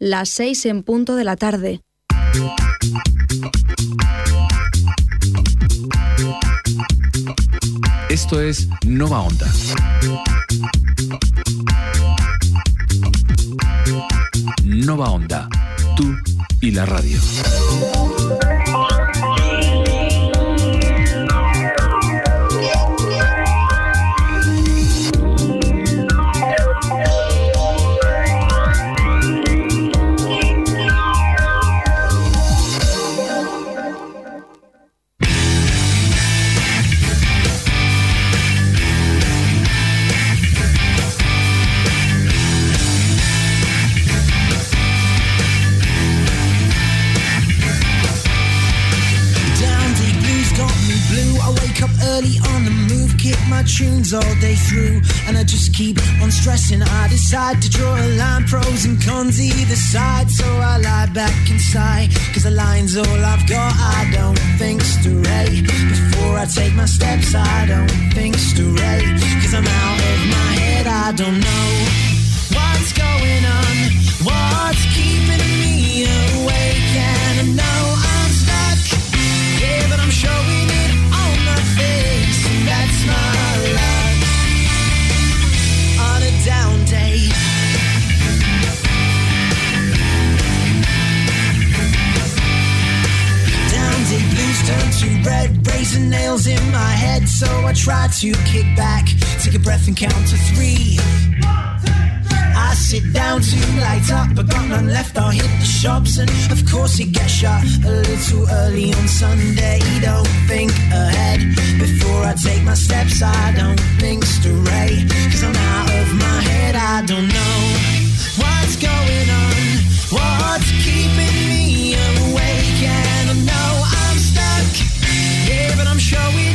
las 6 en punto de la tarde. Esto es Nova Onda. Nova Onda, tú y la radio. All day through, and I just keep on stressing. I decide to draw a line, pros and cons either side. So I lie back and sigh, cause the line's all I've got. I don't think straight before I take my steps. I don't think straight, cause I'm out of my head. I don't know what's going on, what's keeping me red, brazen nails in my head. So I try to kick back, take a breath and count to three. I sit down to light up, but got none left. I'll hit the shops, and of course it gets shut a little early on Sunday. Don't think ahead before I take my steps. I don't think straight, cause I'm out of my head. I don't know what's going on, what's keeping showing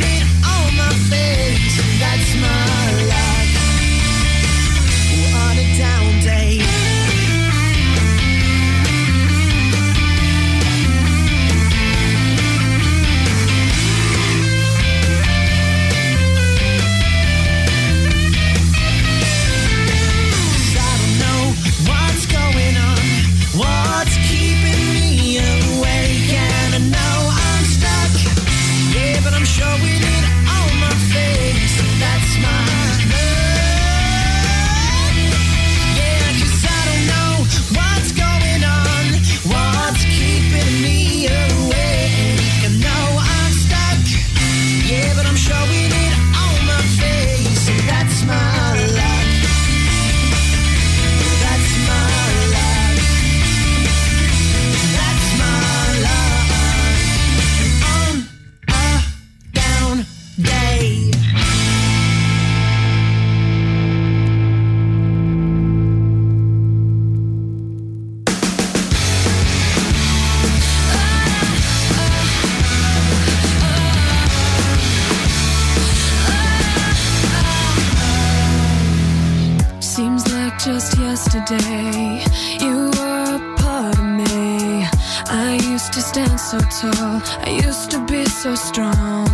so tall, I used to be so strong.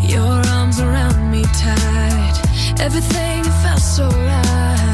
Your arms around me tight, everything felt so right.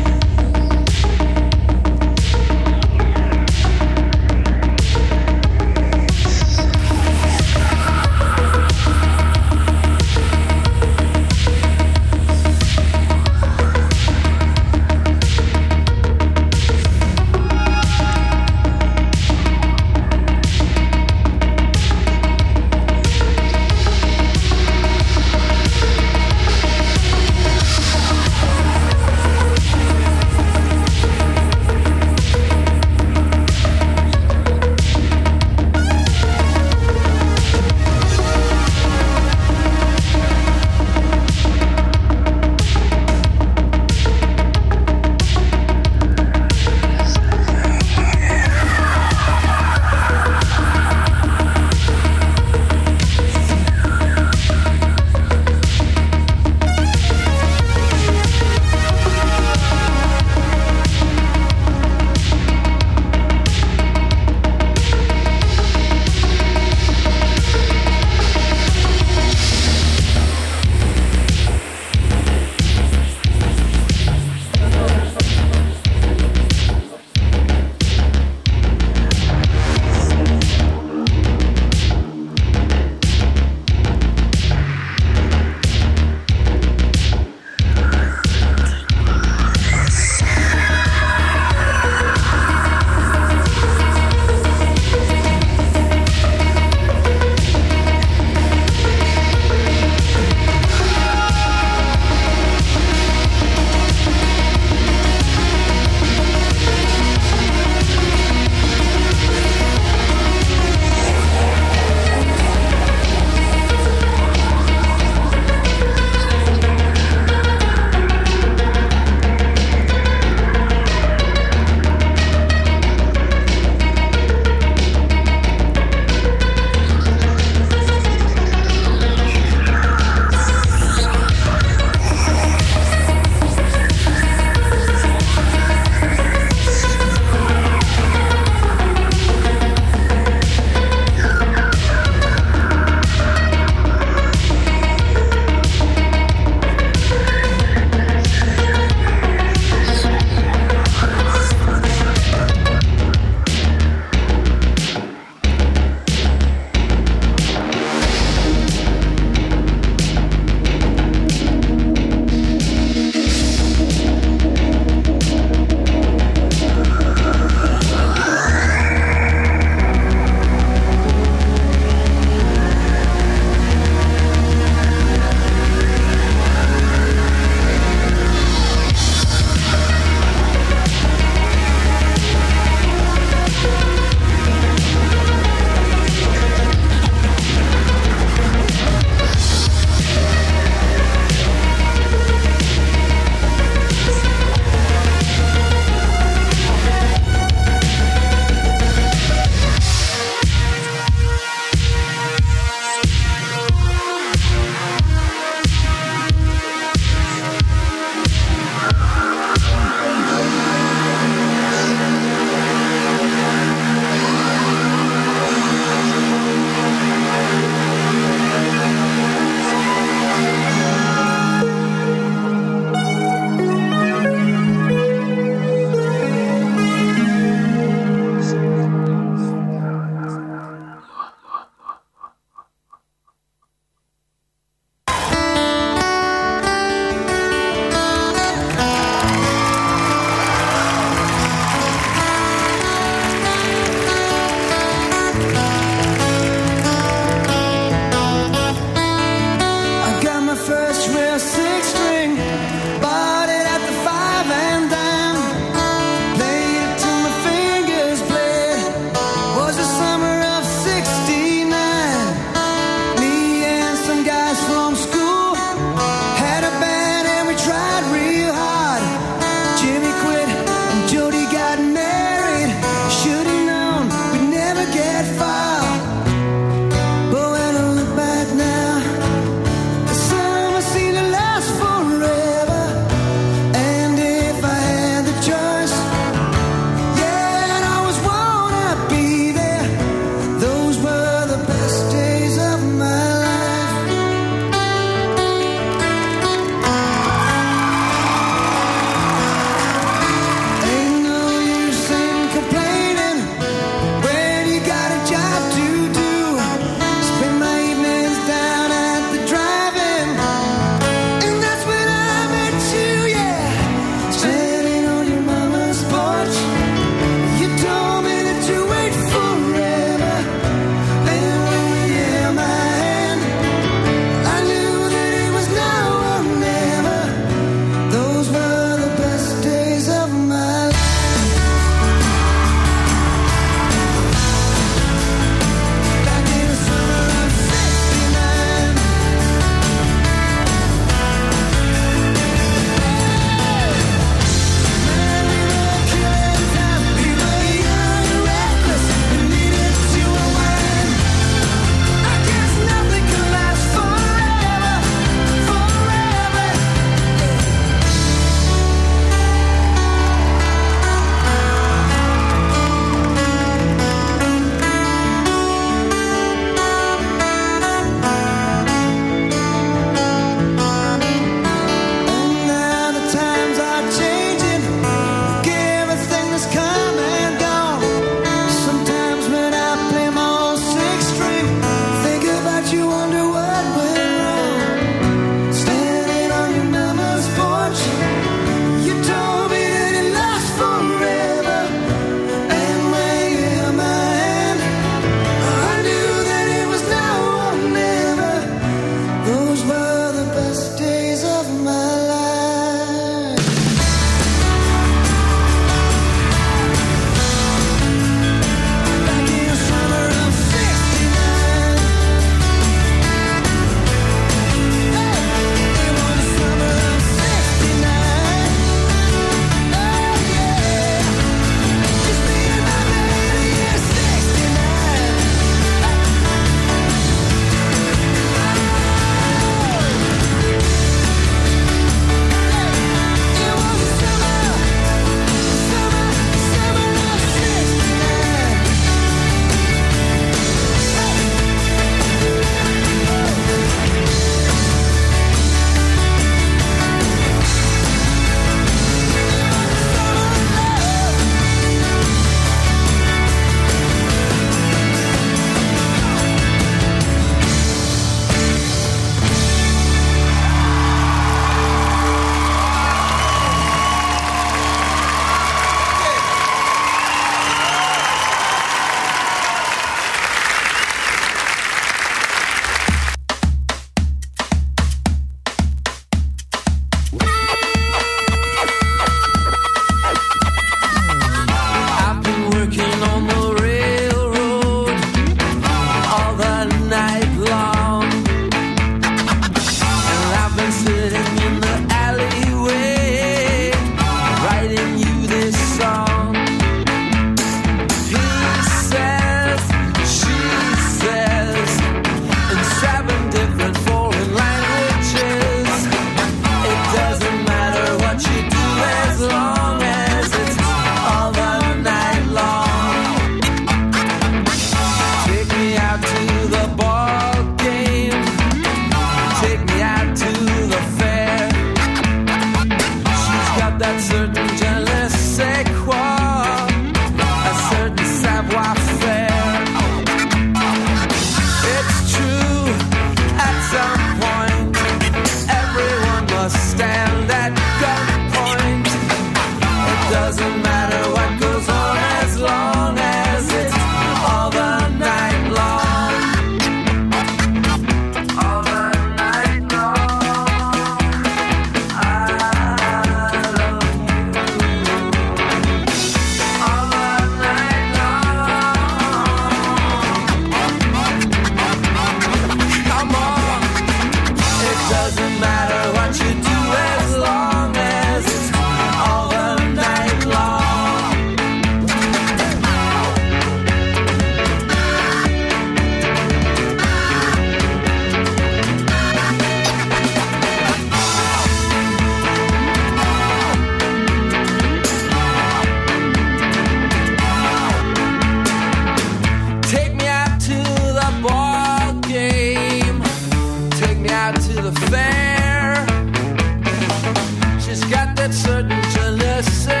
that certain jealousy.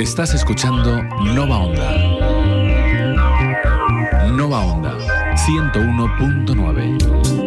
Estás escuchando Nova Onda. Nova Onda, 101.9.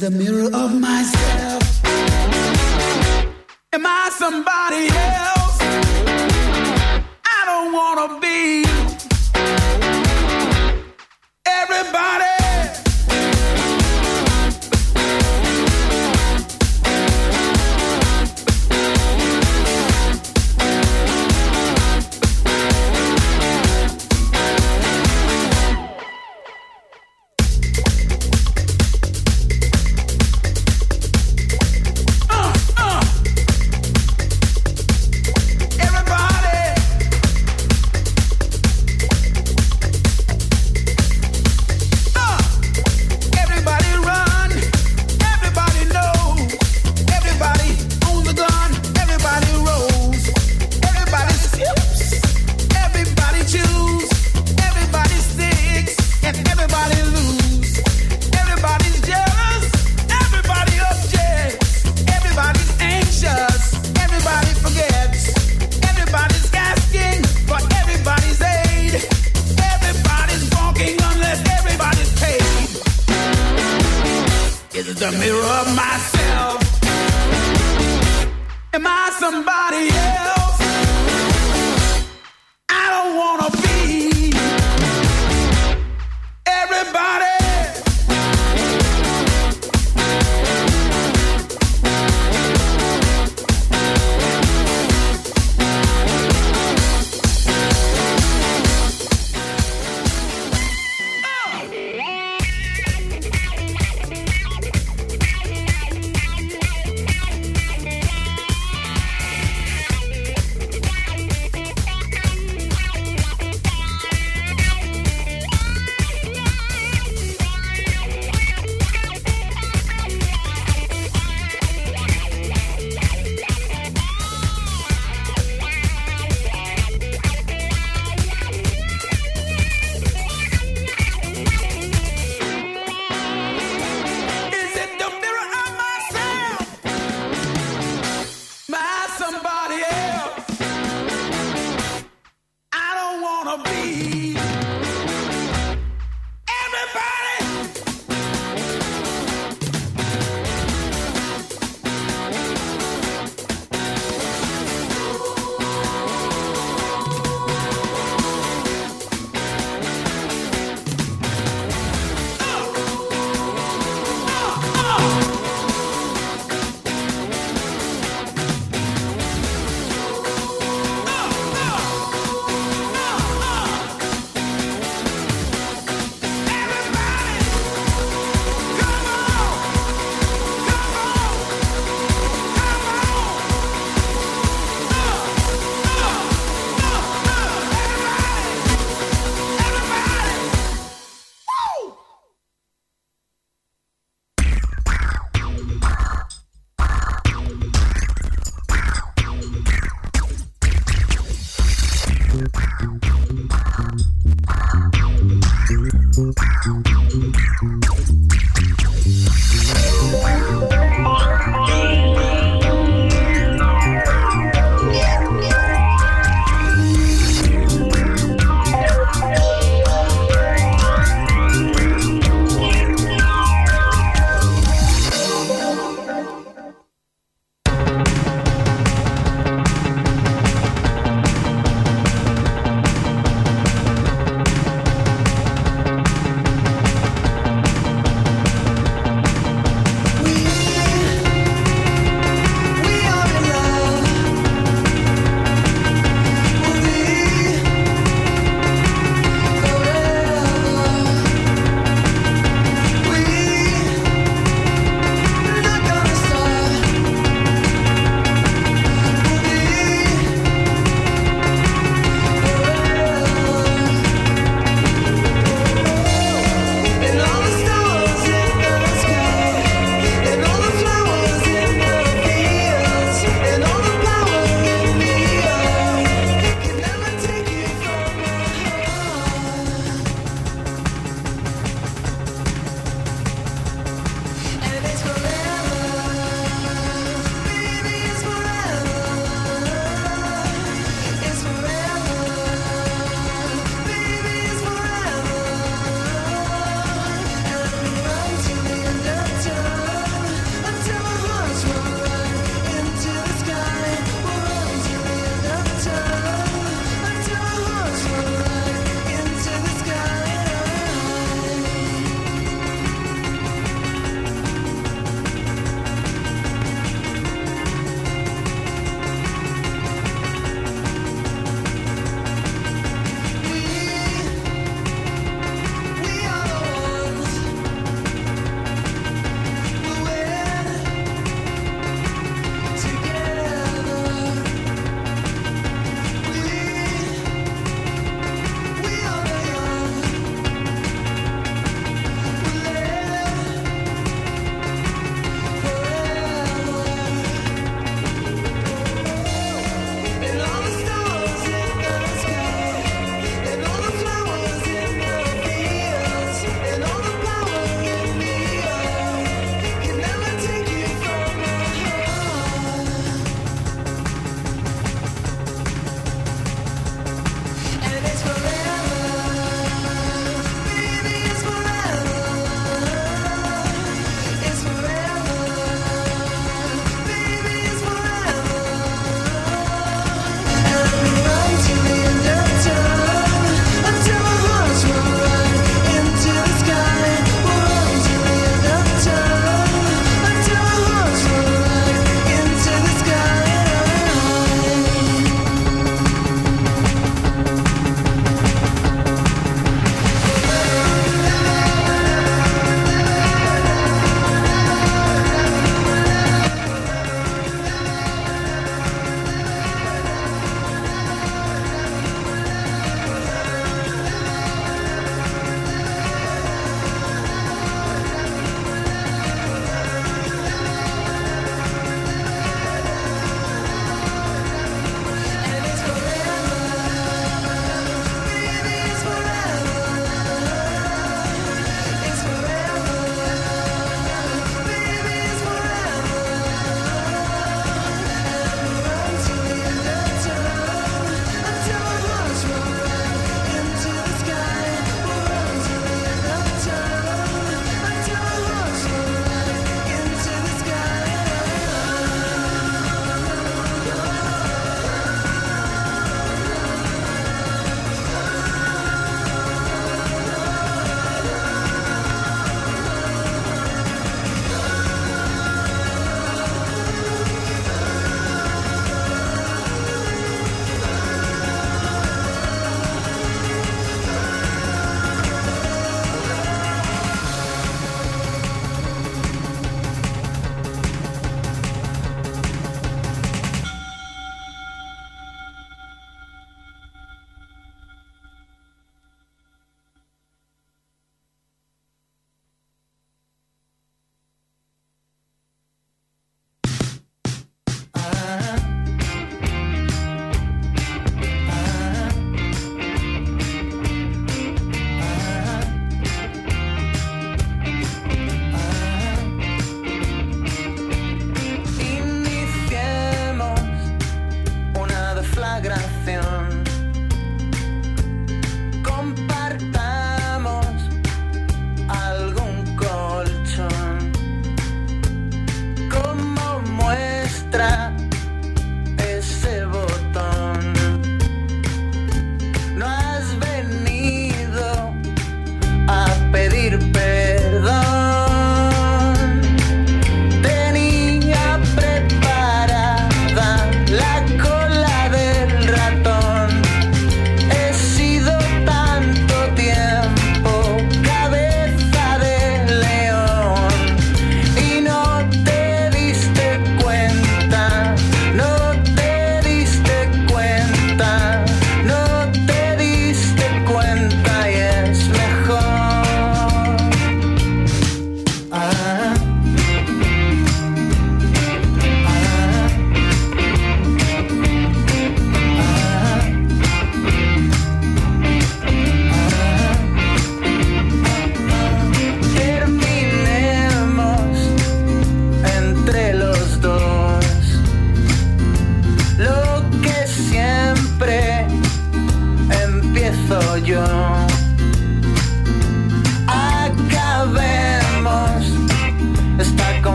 the mirror of myself.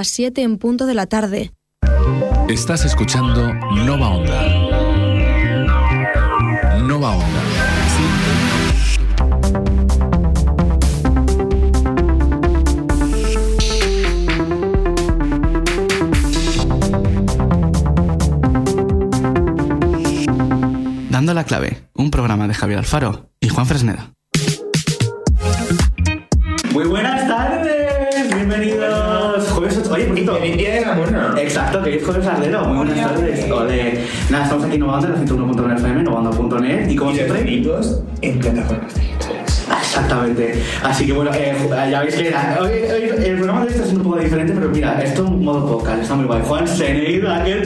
las 7 en punto de la tarde. Estás escuchando Nova Onda. Nova Onda. Dando la clave, un programa de Javier Alfaro y Juan Fresneda. Muy buenas tardes. Olimpia de la Mona. Exacto, que es Jorge Sardero. Muy buenas tardes. Ole. Nada, estamos aquí en en la 101.9 FM, novanda.net y como y siempre. Los en plataformas digitales. Exactamente. Así que bueno, eh, ya veis que hoy, el programa de hoy está siendo un poco diferente, pero mira, esto es un modo podcast, está muy guay. Juan Seneida, ¿qué